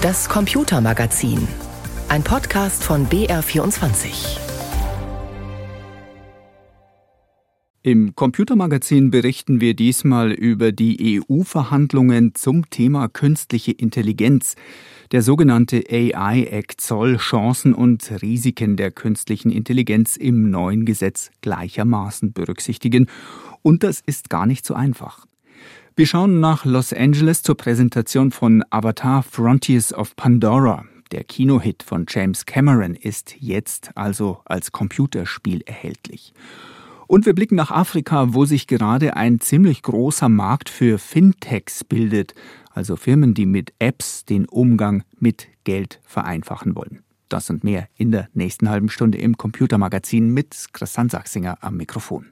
Das Computermagazin. Ein Podcast von BR24. Im Computermagazin berichten wir diesmal über die EU-Verhandlungen zum Thema künstliche Intelligenz. Der sogenannte AI-Act soll Chancen und Risiken der künstlichen Intelligenz im neuen Gesetz gleichermaßen berücksichtigen. Und das ist gar nicht so einfach. Wir schauen nach Los Angeles zur Präsentation von Avatar Frontiers of Pandora. Der Kinohit von James Cameron ist jetzt also als Computerspiel erhältlich. Und wir blicken nach Afrika, wo sich gerade ein ziemlich großer Markt für Fintechs bildet, also Firmen, die mit Apps den Umgang mit Geld vereinfachen wollen. Das und mehr in der nächsten halben Stunde im Computermagazin mit Christian Sachsinger am Mikrofon.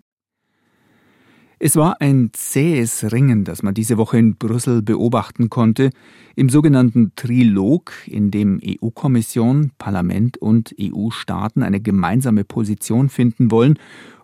Es war ein zähes Ringen, das man diese Woche in Brüssel beobachten konnte, im sogenannten Trilog, in dem EU-Kommission, Parlament und EU-Staaten eine gemeinsame Position finden wollen,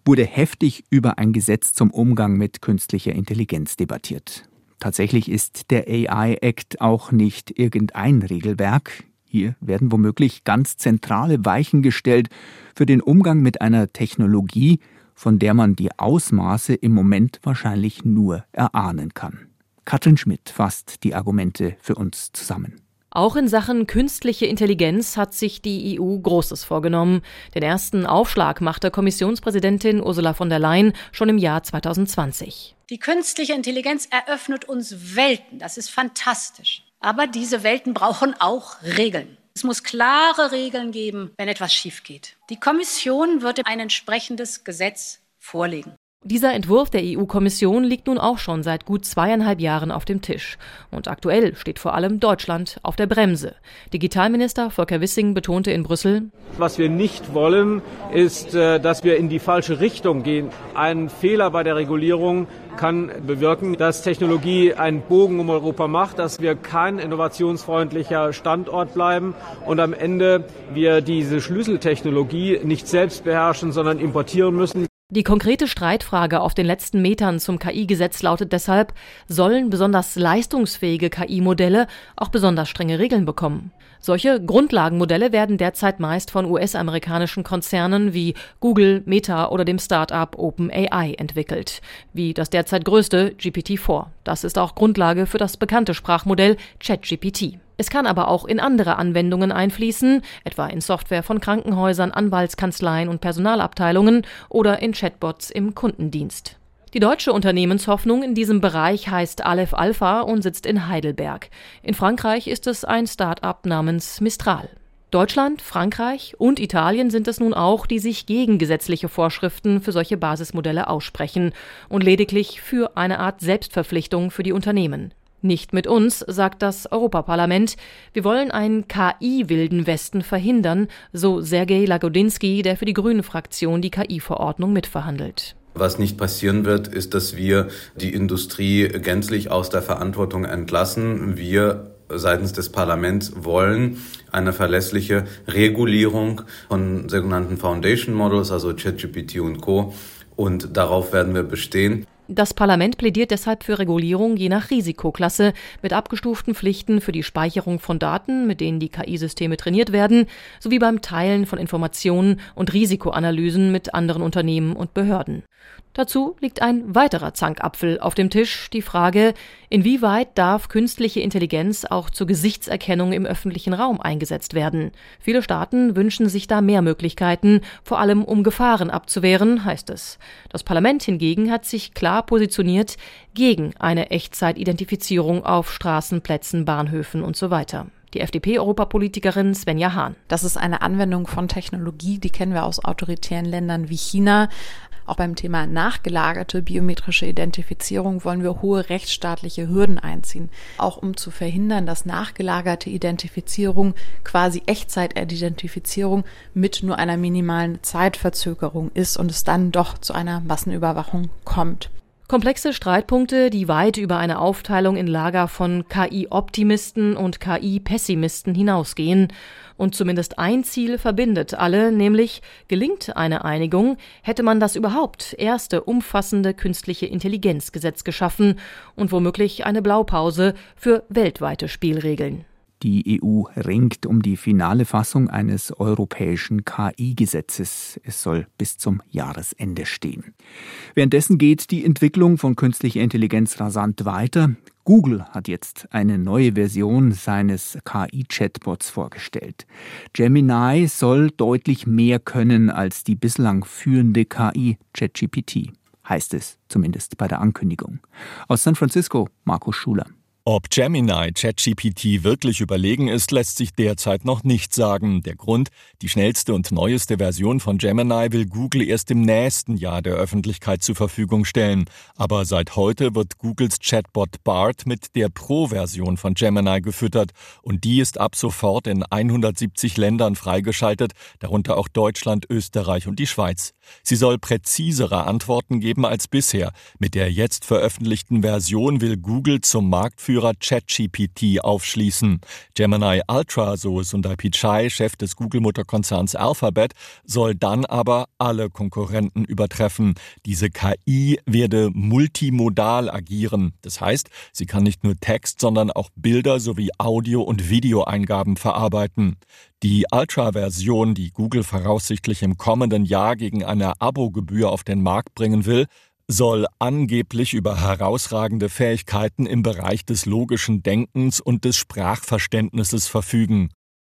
wurde heftig über ein Gesetz zum Umgang mit künstlicher Intelligenz debattiert. Tatsächlich ist der AI Act auch nicht irgendein Regelwerk. Hier werden womöglich ganz zentrale Weichen gestellt für den Umgang mit einer Technologie, von der man die Ausmaße im Moment wahrscheinlich nur erahnen kann. Katrin Schmidt fasst die Argumente für uns zusammen. Auch in Sachen künstliche Intelligenz hat sich die EU Großes vorgenommen. Den ersten Aufschlag machte Kommissionspräsidentin Ursula von der Leyen schon im Jahr 2020. Die künstliche Intelligenz eröffnet uns Welten. Das ist fantastisch. Aber diese Welten brauchen auch Regeln. Es muss klare Regeln geben, wenn etwas schief geht. Die Kommission wird ein entsprechendes Gesetz vorlegen. Dieser Entwurf der EU-Kommission liegt nun auch schon seit gut zweieinhalb Jahren auf dem Tisch. Und aktuell steht vor allem Deutschland auf der Bremse. Digitalminister Volker Wissing betonte in Brüssel, Was wir nicht wollen, ist, äh, dass wir in die falsche Richtung gehen. Ein Fehler bei der Regulierung kann bewirken, dass Technologie einen Bogen um Europa macht, dass wir kein innovationsfreundlicher Standort bleiben und am Ende wir diese Schlüsseltechnologie nicht selbst beherrschen, sondern importieren müssen. Die konkrete Streitfrage auf den letzten Metern zum KI-Gesetz lautet deshalb, sollen besonders leistungsfähige KI-Modelle auch besonders strenge Regeln bekommen? Solche Grundlagenmodelle werden derzeit meist von US-amerikanischen Konzernen wie Google, Meta oder dem Start-up OpenAI entwickelt, wie das derzeit größte GPT-4. Das ist auch Grundlage für das bekannte Sprachmodell ChatGPT. Es kann aber auch in andere Anwendungen einfließen, etwa in Software von Krankenhäusern, Anwaltskanzleien und Personalabteilungen oder in Chatbots im Kundendienst. Die deutsche Unternehmenshoffnung in diesem Bereich heißt Aleph Alpha und sitzt in Heidelberg. In Frankreich ist es ein Start-up namens Mistral. Deutschland, Frankreich und Italien sind es nun auch, die sich gegen gesetzliche Vorschriften für solche Basismodelle aussprechen und lediglich für eine Art Selbstverpflichtung für die Unternehmen. Nicht mit uns, sagt das Europaparlament. Wir wollen einen KI-wilden Westen verhindern, so Sergei Lagodinsky, der für die Grünen-Fraktion die KI-Verordnung mitverhandelt. Was nicht passieren wird, ist, dass wir die Industrie gänzlich aus der Verantwortung entlassen. Wir seitens des Parlaments wollen eine verlässliche Regulierung von sogenannten Foundation Models, also ChatGPT und Co. Und darauf werden wir bestehen. Das Parlament plädiert deshalb für Regulierung je nach Risikoklasse mit abgestuften Pflichten für die Speicherung von Daten, mit denen die KI-Systeme trainiert werden, sowie beim Teilen von Informationen und Risikoanalysen mit anderen Unternehmen und Behörden. Dazu liegt ein weiterer Zankapfel auf dem Tisch, die Frage, inwieweit darf künstliche Intelligenz auch zur Gesichtserkennung im öffentlichen Raum eingesetzt werden. Viele Staaten wünschen sich da mehr Möglichkeiten, vor allem um Gefahren abzuwehren, heißt es. Das Parlament hingegen hat sich klar positioniert gegen eine Echtzeitidentifizierung auf Straßen, Plätzen, Bahnhöfen und so weiter die FDP-Europapolitikerin Svenja Hahn. Das ist eine Anwendung von Technologie, die kennen wir aus autoritären Ländern wie China. Auch beim Thema nachgelagerte biometrische Identifizierung wollen wir hohe rechtsstaatliche Hürden einziehen, auch um zu verhindern, dass nachgelagerte Identifizierung quasi Echtzeit-Identifizierung mit nur einer minimalen Zeitverzögerung ist und es dann doch zu einer Massenüberwachung kommt. Komplexe Streitpunkte, die weit über eine Aufteilung in Lager von KI-Optimisten und KI-Pessimisten hinausgehen. Und zumindest ein Ziel verbindet alle, nämlich gelingt eine Einigung, hätte man das überhaupt erste umfassende künstliche Intelligenzgesetz geschaffen und womöglich eine Blaupause für weltweite Spielregeln. Die EU ringt um die finale Fassung eines europäischen KI-Gesetzes. Es soll bis zum Jahresende stehen. Währenddessen geht die Entwicklung von künstlicher Intelligenz rasant weiter. Google hat jetzt eine neue Version seines KI-Chatbots vorgestellt. Gemini soll deutlich mehr können als die bislang führende KI ChatGPT, heißt es zumindest bei der Ankündigung. Aus San Francisco, Markus Schuler. Ob Gemini ChatGPT wirklich überlegen ist, lässt sich derzeit noch nicht sagen. Der Grund, die schnellste und neueste Version von Gemini will Google erst im nächsten Jahr der Öffentlichkeit zur Verfügung stellen. Aber seit heute wird Googles Chatbot BART mit der Pro-Version von Gemini gefüttert und die ist ab sofort in 170 Ländern freigeschaltet, darunter auch Deutschland, Österreich und die Schweiz. Sie soll präzisere Antworten geben als bisher. Mit der jetzt veröffentlichten Version will Google zum Marktführer Marktführer ChatGPT aufschließen. Gemini Ultra, so Sundar Pichai, Chef des Google-Mutterkonzerns Alphabet, soll dann aber alle Konkurrenten übertreffen. Diese KI werde multimodal agieren. Das heißt, sie kann nicht nur Text, sondern auch Bilder sowie Audio- und Videoeingaben verarbeiten. Die Ultra-Version, die Google voraussichtlich im kommenden Jahr gegen eine Abogebühr auf den Markt bringen will, soll angeblich über herausragende Fähigkeiten im Bereich des logischen Denkens und des Sprachverständnisses verfügen.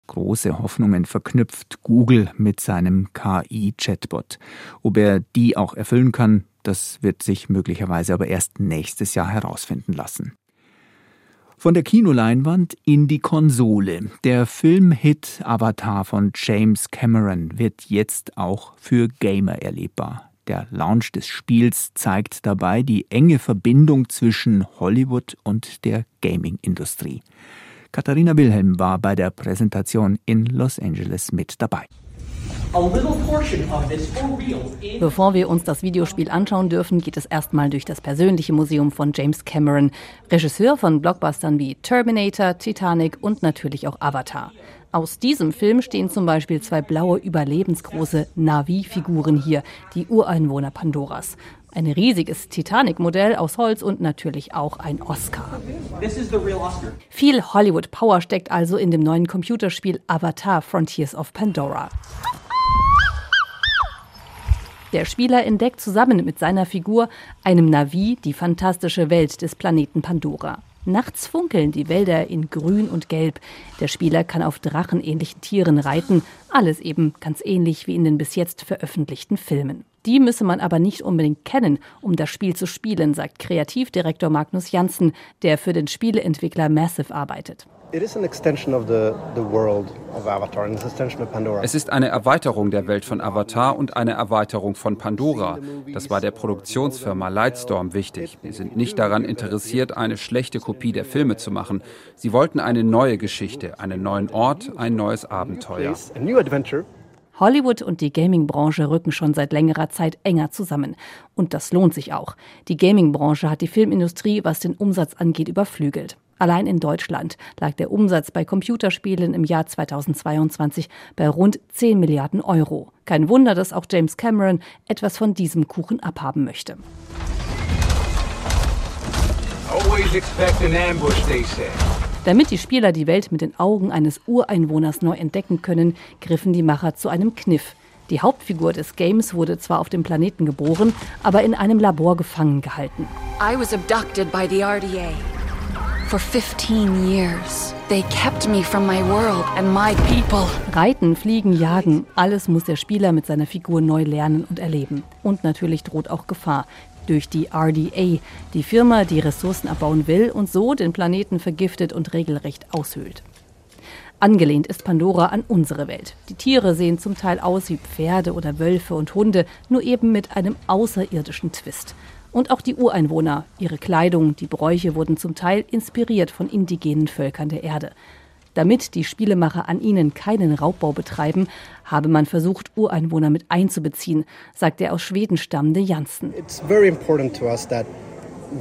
Große Hoffnungen verknüpft Google mit seinem KI-Chatbot. Ob er die auch erfüllen kann, das wird sich möglicherweise aber erst nächstes Jahr herausfinden lassen. Von der Kinoleinwand in die Konsole. Der Filmhit Avatar von James Cameron wird jetzt auch für Gamer erlebbar. Der Launch des Spiels zeigt dabei die enge Verbindung zwischen Hollywood und der Gaming-Industrie. Katharina Wilhelm war bei der Präsentation in Los Angeles mit dabei. Bevor wir uns das Videospiel anschauen dürfen, geht es erstmal durch das persönliche Museum von James Cameron, Regisseur von Blockbustern wie Terminator, Titanic und natürlich auch Avatar. Aus diesem Film stehen zum Beispiel zwei blaue, überlebensgroße Navi-Figuren hier, die Ureinwohner Pandoras. Ein riesiges Titanic-Modell aus Holz und natürlich auch ein Oscar. Oscar. Viel Hollywood-Power steckt also in dem neuen Computerspiel Avatar Frontiers of Pandora. Der Spieler entdeckt zusammen mit seiner Figur, einem Navi, die fantastische Welt des Planeten Pandora. Nachts funkeln die Wälder in Grün und Gelb. Der Spieler kann auf drachenähnlichen Tieren reiten. Alles eben ganz ähnlich wie in den bis jetzt veröffentlichten Filmen. Die müsse man aber nicht unbedingt kennen, um das Spiel zu spielen, sagt Kreativdirektor Magnus Janssen, der für den Spieleentwickler Massive arbeitet. Es ist eine Erweiterung der Welt von Avatar und eine Erweiterung von Pandora. Das war der Produktionsfirma Lightstorm wichtig. Sie sind nicht daran interessiert, eine schlechte Kopie der Filme zu machen. Sie wollten eine neue Geschichte, einen neuen Ort, ein neues Abenteuer. Hollywood und die Gaming-Branche rücken schon seit längerer Zeit enger zusammen. Und das lohnt sich auch. Die Gaming-Branche hat die Filmindustrie, was den Umsatz angeht, überflügelt. Allein in Deutschland lag der Umsatz bei Computerspielen im Jahr 2022 bei rund 10 Milliarden Euro. Kein Wunder, dass auch James Cameron etwas von diesem Kuchen abhaben möchte. Damit die Spieler die Welt mit den Augen eines Ureinwohners neu entdecken können, griffen die Macher zu einem Kniff. Die Hauptfigur des Games wurde zwar auf dem Planeten geboren, aber in einem Labor gefangen gehalten. I was abducted by the RDA. Reiten, fliegen, jagen, alles muss der Spieler mit seiner Figur neu lernen und erleben. Und natürlich droht auch Gefahr durch die RDA, die Firma, die Ressourcen abbauen will und so den Planeten vergiftet und regelrecht aushöhlt. Angelehnt ist Pandora an unsere Welt. Die Tiere sehen zum Teil aus wie Pferde oder Wölfe und Hunde, nur eben mit einem außerirdischen Twist. Und auch die Ureinwohner, ihre Kleidung, die Bräuche wurden zum Teil inspiriert von indigenen Völkern der Erde. Damit die Spielemacher an ihnen keinen Raubbau betreiben, habe man versucht, Ureinwohner mit einzubeziehen, sagt der aus Schweden stammende Janssen. It's very important to us that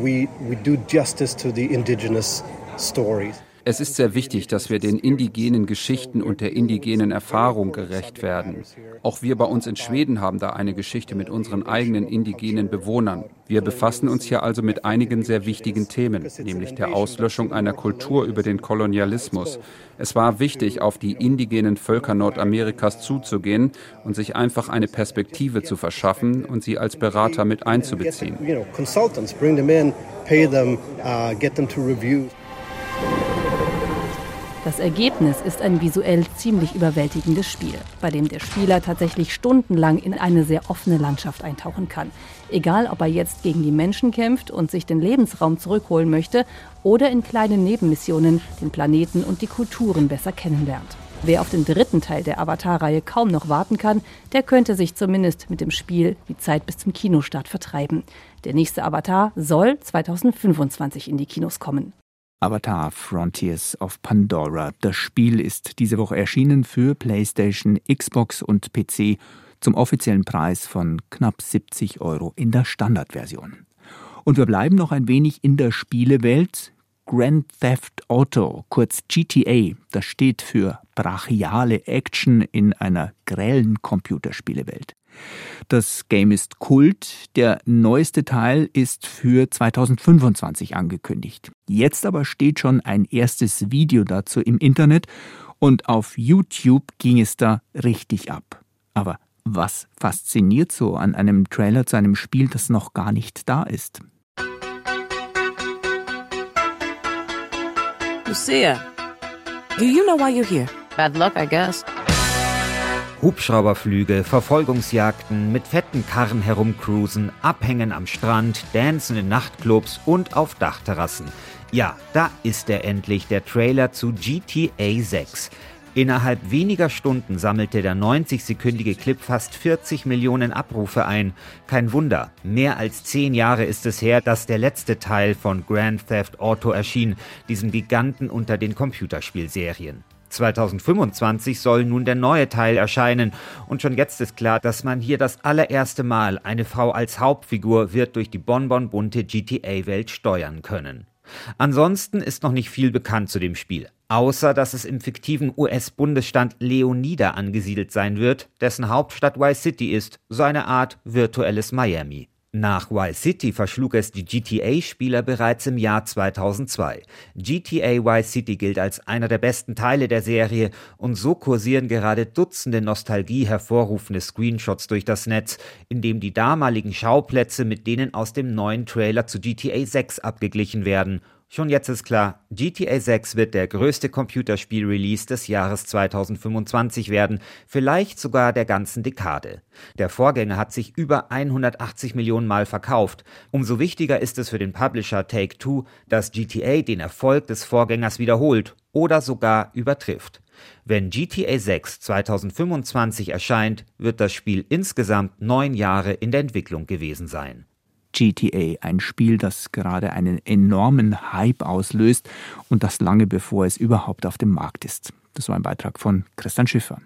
we, we do justice to the indigenous stories. Es ist sehr wichtig, dass wir den indigenen Geschichten und der indigenen Erfahrung gerecht werden. Auch wir bei uns in Schweden haben da eine Geschichte mit unseren eigenen indigenen Bewohnern. Wir befassen uns hier also mit einigen sehr wichtigen Themen, nämlich der Auslöschung einer Kultur über den Kolonialismus. Es war wichtig, auf die indigenen Völker Nordamerikas zuzugehen und sich einfach eine Perspektive zu verschaffen und sie als Berater mit einzubeziehen. Das Ergebnis ist ein visuell ziemlich überwältigendes Spiel, bei dem der Spieler tatsächlich stundenlang in eine sehr offene Landschaft eintauchen kann. Egal, ob er jetzt gegen die Menschen kämpft und sich den Lebensraum zurückholen möchte oder in kleinen Nebenmissionen den Planeten und die Kulturen besser kennenlernt. Wer auf den dritten Teil der Avatar-Reihe kaum noch warten kann, der könnte sich zumindest mit dem Spiel die Zeit bis zum Kinostart vertreiben. Der nächste Avatar soll 2025 in die Kinos kommen. Avatar Frontiers of Pandora. Das Spiel ist diese Woche erschienen für PlayStation, Xbox und PC zum offiziellen Preis von knapp 70 Euro in der Standardversion. Und wir bleiben noch ein wenig in der Spielewelt. Grand Theft Auto, kurz GTA, das steht für brachiale Action in einer grellen Computerspielewelt. Das Game ist Kult. Der neueste Teil ist für 2025 angekündigt. Jetzt aber steht schon ein erstes Video dazu im Internet und auf YouTube ging es da richtig ab. Aber was fasziniert so an einem Trailer zu einem Spiel, das noch gar nicht da ist? Lucia, do you know why you're here? Bad luck, I guess. Hubschrauberflüge, Verfolgungsjagden, mit fetten Karren herumcruisen, Abhängen am Strand, Dancen in Nachtclubs und auf Dachterrassen. Ja, da ist er endlich, der Trailer zu GTA 6. Innerhalb weniger Stunden sammelte der 90-sekündige Clip fast 40 Millionen Abrufe ein. Kein Wunder, mehr als zehn Jahre ist es her, dass der letzte Teil von Grand Theft Auto erschien, diesem Giganten unter den Computerspielserien. 2025 soll nun der neue Teil erscheinen und schon jetzt ist klar, dass man hier das allererste Mal eine Frau als Hauptfigur wird durch die bonbonbunte GTA-Welt steuern können. Ansonsten ist noch nicht viel bekannt zu dem Spiel, außer dass es im fiktiven US-Bundesstaat Leonida angesiedelt sein wird, dessen Hauptstadt Vice City ist, so eine Art virtuelles Miami. Nach Vice City verschlug es die GTA-Spieler bereits im Jahr 2002. GTA Vice City gilt als einer der besten Teile der Serie und so kursieren gerade Dutzende Nostalgie hervorrufende Screenshots durch das Netz, in dem die damaligen Schauplätze mit denen aus dem neuen Trailer zu GTA 6 abgeglichen werden Schon jetzt ist klar, GTA 6 wird der größte Computerspiel-Release des Jahres 2025 werden, vielleicht sogar der ganzen Dekade. Der Vorgänger hat sich über 180 Millionen Mal verkauft. Umso wichtiger ist es für den Publisher Take-Two, dass GTA den Erfolg des Vorgängers wiederholt oder sogar übertrifft. Wenn GTA 6 2025 erscheint, wird das Spiel insgesamt neun Jahre in der Entwicklung gewesen sein. GTA, ein Spiel, das gerade einen enormen Hype auslöst und das lange bevor es überhaupt auf dem Markt ist. Das war ein Beitrag von Christian Schiffer.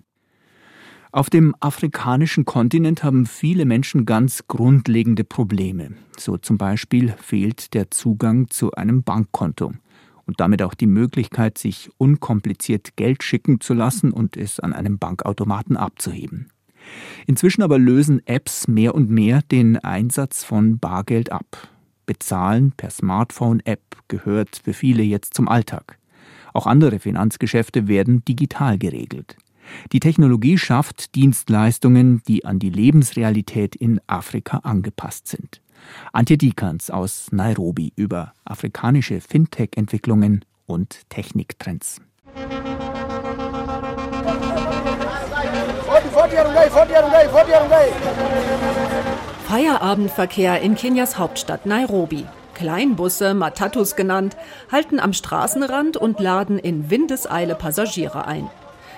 Auf dem afrikanischen Kontinent haben viele Menschen ganz grundlegende Probleme. So zum Beispiel fehlt der Zugang zu einem Bankkonto und damit auch die Möglichkeit, sich unkompliziert Geld schicken zu lassen und es an einem Bankautomaten abzuheben. Inzwischen aber lösen Apps mehr und mehr den Einsatz von Bargeld ab. Bezahlen per Smartphone-App gehört für viele jetzt zum Alltag. Auch andere Finanzgeschäfte werden digital geregelt. Die Technologie schafft Dienstleistungen, die an die Lebensrealität in Afrika angepasst sind. Antje Dikans aus Nairobi über afrikanische Fintech-Entwicklungen und Techniktrends. Feierabendverkehr in Kenias Hauptstadt Nairobi. Kleinbusse, Matatus genannt, halten am Straßenrand und laden in Windeseile Passagiere ein.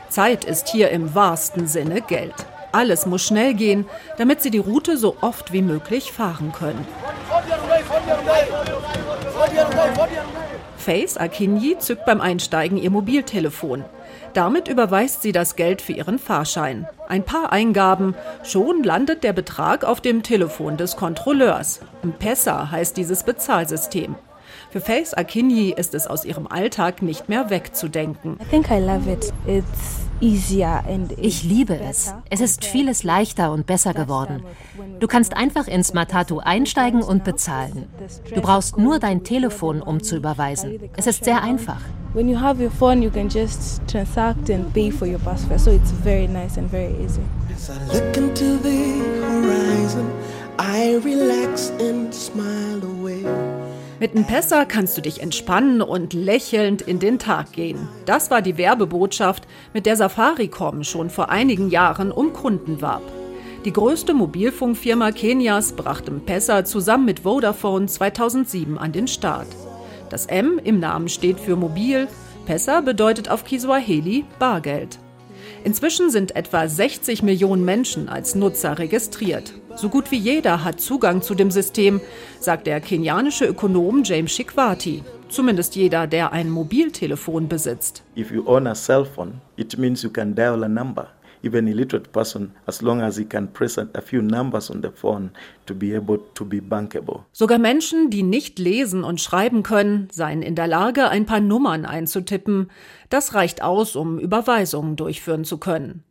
Zeit ist hier im wahrsten Sinne Geld. Alles muss schnell gehen, damit sie die Route so oft wie möglich fahren können. Faith Akinyi zückt beim Einsteigen ihr Mobiltelefon. Damit überweist sie das Geld für ihren Fahrschein. Ein paar Eingaben, schon landet der Betrag auf dem Telefon des Kontrolleurs. Pessa heißt dieses Bezahlsystem. Für Faith Akinyi ist es aus ihrem Alltag nicht mehr wegzudenken. Ich liebe es. Es ist vieles leichter und besser geworden. Du kannst einfach ins Matatu einsteigen und bezahlen. Du brauchst nur dein Telefon, um zu überweisen. Es ist sehr einfach. When you have your phone, you can just transact and pay for your bus fare. So it's very nice and very easy. As I look into the horizon, I relax and smile away. Mit einem Pessa kannst du dich entspannen und lächelnd in den Tag gehen. Das war die Werbebotschaft, mit der Safaricom schon vor einigen Jahren um Kunden warb. Die größte Mobilfunkfirma Kenias brachte Pessa zusammen mit Vodafone 2007 an den Start. Das M im Namen steht für mobil, Pessa bedeutet auf Kiswahili Bargeld. Inzwischen sind etwa 60 Millionen Menschen als Nutzer registriert. So gut wie jeder hat Zugang zu dem System, sagt der kenianische Ökonom James Shikwati. Zumindest jeder, der ein Mobiltelefon besitzt. If you own a cell phone, it means you can dial a number even illiterate person as long as he can press a few numbers on the phone to be able to be bankable. Sogar Menschen, die nicht lesen und schreiben können, seien in der Lage, ein paar Nummern einzutippen. Das reicht aus, um Überweisungen durchführen zu können.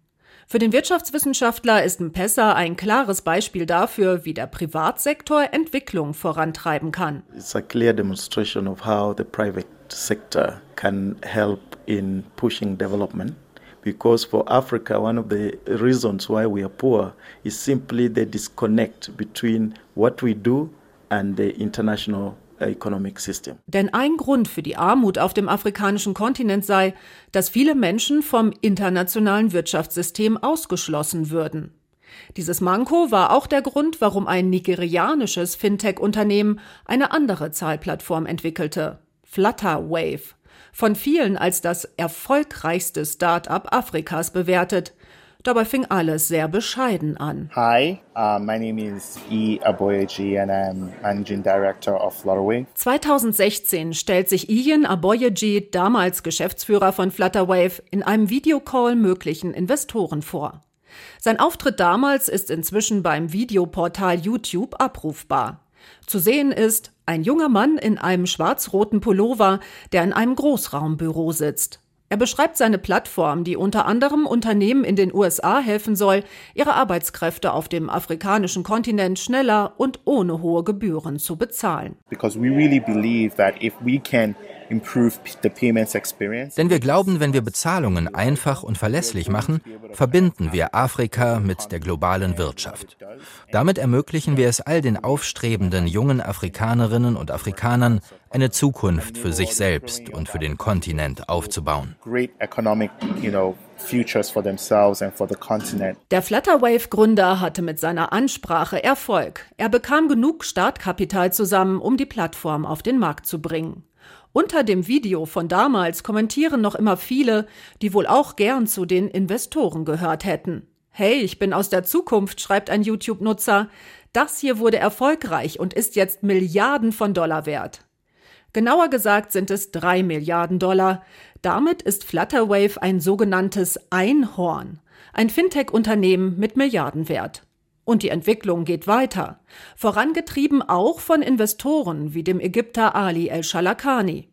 Für den Wirtschaftswissenschaftler ist M-Pesa ein klares Beispiel dafür, wie der Privatsektor Entwicklung vorantreiben kann. It's a clear demonstration of how the private sector can help in pushing development because for Africa, one of the reasons why we are poor is simply the disconnect between what we do and the international economic system. Denn ein Grund für die Armut auf dem afrikanischen Kontinent sei, dass viele Menschen vom internationalen Wirtschaftssystem ausgeschlossen würden. Dieses Manko war auch der Grund, warum ein nigerianisches Fintech-Unternehmen eine andere Zahlplattform entwickelte, Flutterwave von vielen als das erfolgreichste Start-up Afrikas bewertet. Dabei fing alles sehr bescheiden an. Hi, uh, my name is E. Aboyeji and I'm Managing Director of Flutterwave. 2016 stellt sich Ian Aboyeji, damals Geschäftsführer von Flutterwave, in einem Videocall möglichen Investoren vor. Sein Auftritt damals ist inzwischen beim Videoportal YouTube abrufbar. Zu sehen ist ein junger Mann in einem schwarz-roten Pullover, der in einem Großraumbüro sitzt. Er beschreibt seine Plattform, die unter anderem Unternehmen in den USA helfen soll, ihre Arbeitskräfte auf dem afrikanischen Kontinent schneller und ohne hohe Gebühren zu bezahlen. Because we really believe that if we can denn wir glauben, wenn wir Bezahlungen einfach und verlässlich machen, verbinden wir Afrika mit der globalen Wirtschaft. Damit ermöglichen wir es all den aufstrebenden jungen Afrikanerinnen und Afrikanern, eine Zukunft für sich selbst und für den Kontinent aufzubauen. Der Flutterwave-Gründer hatte mit seiner Ansprache Erfolg. Er bekam genug Startkapital zusammen, um die Plattform auf den Markt zu bringen. Unter dem Video von damals kommentieren noch immer viele, die wohl auch gern zu den Investoren gehört hätten. Hey, ich bin aus der Zukunft, schreibt ein YouTube-Nutzer. Das hier wurde erfolgreich und ist jetzt Milliarden von Dollar wert. Genauer gesagt sind es drei Milliarden Dollar. Damit ist Flutterwave ein sogenanntes Einhorn, ein Fintech-Unternehmen mit Milliardenwert. Und die Entwicklung geht weiter, vorangetrieben auch von Investoren wie dem Ägypter Ali el-Shalakani.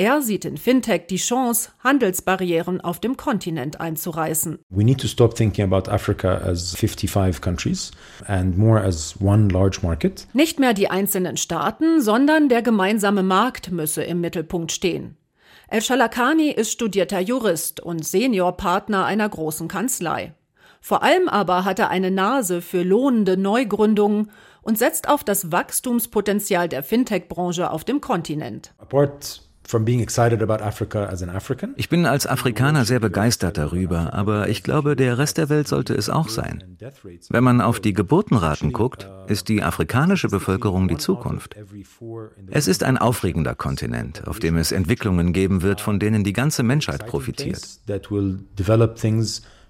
Er sieht in Fintech die Chance, Handelsbarrieren auf dem Kontinent einzureißen. We need to stop thinking about Africa as 55 countries and more as one large market. Nicht mehr die einzelnen Staaten, sondern der gemeinsame Markt müsse im Mittelpunkt stehen. El-Shalakani ist studierter Jurist und Seniorpartner einer großen Kanzlei. Vor allem aber hat er eine Nase für lohnende Neugründungen und setzt auf das Wachstumspotenzial der Fintech-Branche auf dem Kontinent. Ich bin als Afrikaner sehr begeistert darüber, aber ich glaube, der Rest der Welt sollte es auch sein. Wenn man auf die Geburtenraten guckt, ist die afrikanische Bevölkerung die Zukunft. Es ist ein aufregender Kontinent, auf dem es Entwicklungen geben wird, von denen die ganze Menschheit profitiert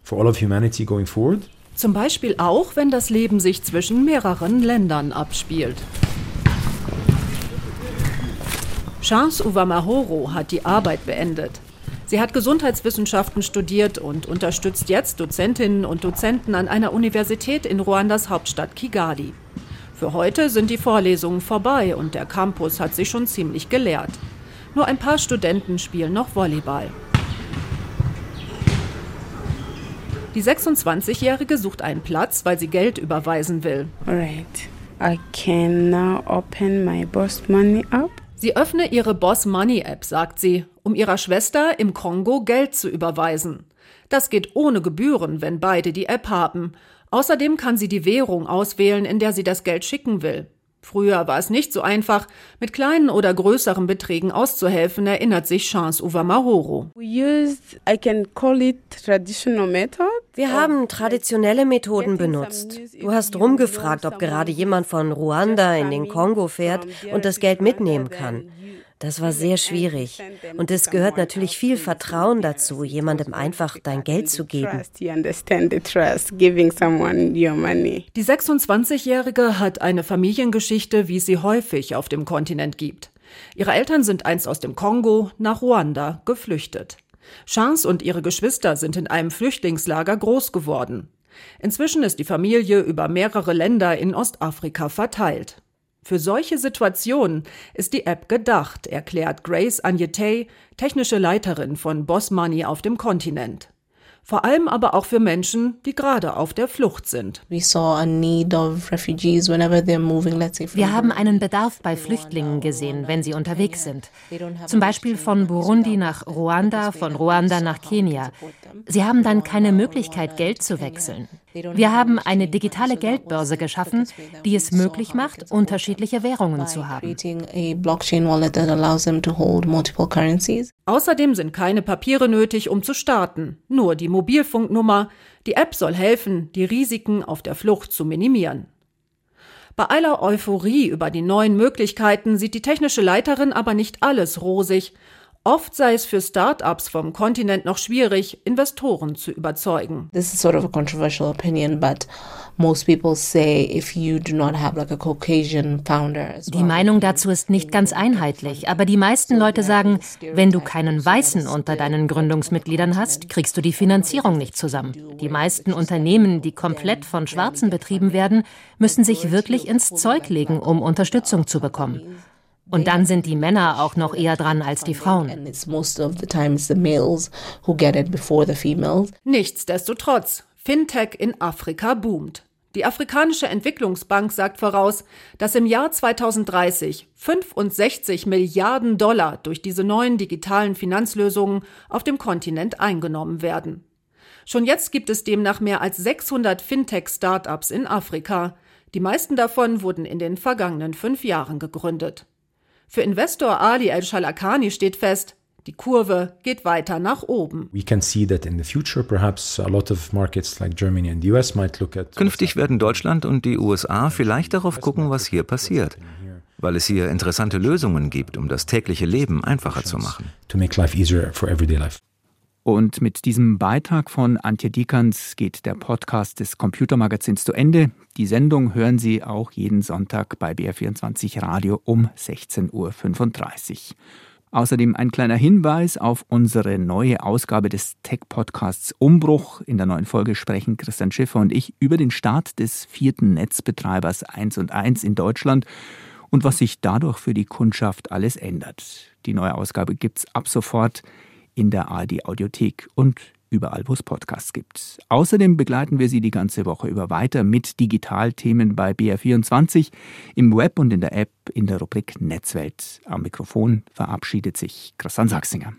for all of humanity going forward. Zum Beispiel auch, wenn das Leben sich zwischen mehreren Ländern abspielt. Chance Uvamahoro hat die Arbeit beendet. Sie hat Gesundheitswissenschaften studiert und unterstützt jetzt Dozentinnen und Dozenten an einer Universität in Ruandas Hauptstadt Kigali. Für heute sind die Vorlesungen vorbei und der Campus hat sich schon ziemlich geleert. Nur ein paar Studenten spielen noch Volleyball. Die 26-Jährige sucht einen Platz, weil sie Geld überweisen will. Alright. I can now open my Boss Money App. Sie öffne ihre Boss Money App, sagt sie, um ihrer Schwester im Kongo Geld zu überweisen. Das geht ohne Gebühren, wenn beide die App haben. Außerdem kann sie die Währung auswählen, in der sie das Geld schicken will. Früher war es nicht so einfach, mit kleinen oder größeren Beträgen auszuhelfen, erinnert sich Chance Uvamahoro. Wir haben traditionelle Methoden benutzt. Du hast rumgefragt, ob gerade jemand von Ruanda in den Kongo fährt und das Geld mitnehmen kann. Das war sehr schwierig. Und es gehört natürlich viel Vertrauen dazu, jemandem einfach dein Geld zu geben. Die 26-Jährige hat eine Familiengeschichte, wie sie häufig auf dem Kontinent gibt. Ihre Eltern sind einst aus dem Kongo nach Ruanda geflüchtet. Chance und ihre Geschwister sind in einem Flüchtlingslager groß geworden. Inzwischen ist die Familie über mehrere Länder in Ostafrika verteilt. Für solche Situationen ist die App gedacht, erklärt Grace Agnetey, technische Leiterin von Boss Money auf dem Kontinent vor allem aber auch für Menschen, die gerade auf der Flucht sind. Wir haben einen Bedarf bei Flüchtlingen gesehen, wenn sie unterwegs sind. Zum Beispiel von Burundi nach Ruanda, von Ruanda nach Kenia. Sie haben dann keine Möglichkeit, Geld zu wechseln. Wir haben eine digitale Geldbörse geschaffen, die es möglich macht, unterschiedliche Währungen zu haben. Außerdem sind keine Papiere nötig, um zu starten, nur die Mobilfunknummer. Die App soll helfen, die Risiken auf der Flucht zu minimieren. Bei aller Euphorie über die neuen Möglichkeiten sieht die technische Leiterin aber nicht alles rosig. Oft sei es für Start-ups vom Kontinent noch schwierig, Investoren zu überzeugen. This is sort of a controversial opinion, but most people say if you do not have like a Caucasian founder. Well. Die Meinung dazu ist nicht ganz einheitlich, aber die meisten Leute sagen, wenn du keinen Weißen unter deinen Gründungsmitgliedern hast, kriegst du die Finanzierung nicht zusammen. Die meisten Unternehmen, die komplett von Schwarzen betrieben werden, müssen sich wirklich ins Zeug legen, um Unterstützung zu bekommen. Und dann sind die Männer auch noch eher dran als die Frauen. Nichtsdestotrotz, Fintech in Afrika boomt. Die Afrikanische Entwicklungsbank sagt voraus, dass im Jahr 2030 65 Milliarden Dollar durch diese neuen digitalen Finanzlösungen auf dem Kontinent eingenommen werden. Schon jetzt gibt es demnach mehr als 600 Fintech-Startups in Afrika. Die meisten davon wurden in den vergangenen fünf Jahren gegründet. Für Investor Ali El-Shalakani steht fest, die Kurve geht weiter nach oben. Künftig werden Deutschland und die USA vielleicht darauf gucken, was hier passiert, weil es hier interessante Lösungen gibt, um das tägliche Leben einfacher zu machen. Und mit diesem Beitrag von Antje Dikans geht der Podcast des Computermagazins zu Ende. Die Sendung hören Sie auch jeden Sonntag bei BR24 Radio um 16.35 Uhr. Außerdem ein kleiner Hinweis auf unsere neue Ausgabe des Tech-Podcasts Umbruch. In der neuen Folge sprechen Christian Schiffer und ich über den Start des vierten Netzbetreibers 1 und 1 in Deutschland und was sich dadurch für die Kundschaft alles ändert. Die neue Ausgabe gibt's ab sofort in der ARD Audiothek und überall, wo es Podcasts gibt. Außerdem begleiten wir Sie die ganze Woche über weiter mit Digitalthemen bei BR24 im Web und in der App in der Rubrik Netzwelt. Am Mikrofon verabschiedet sich Christian Sachsinger.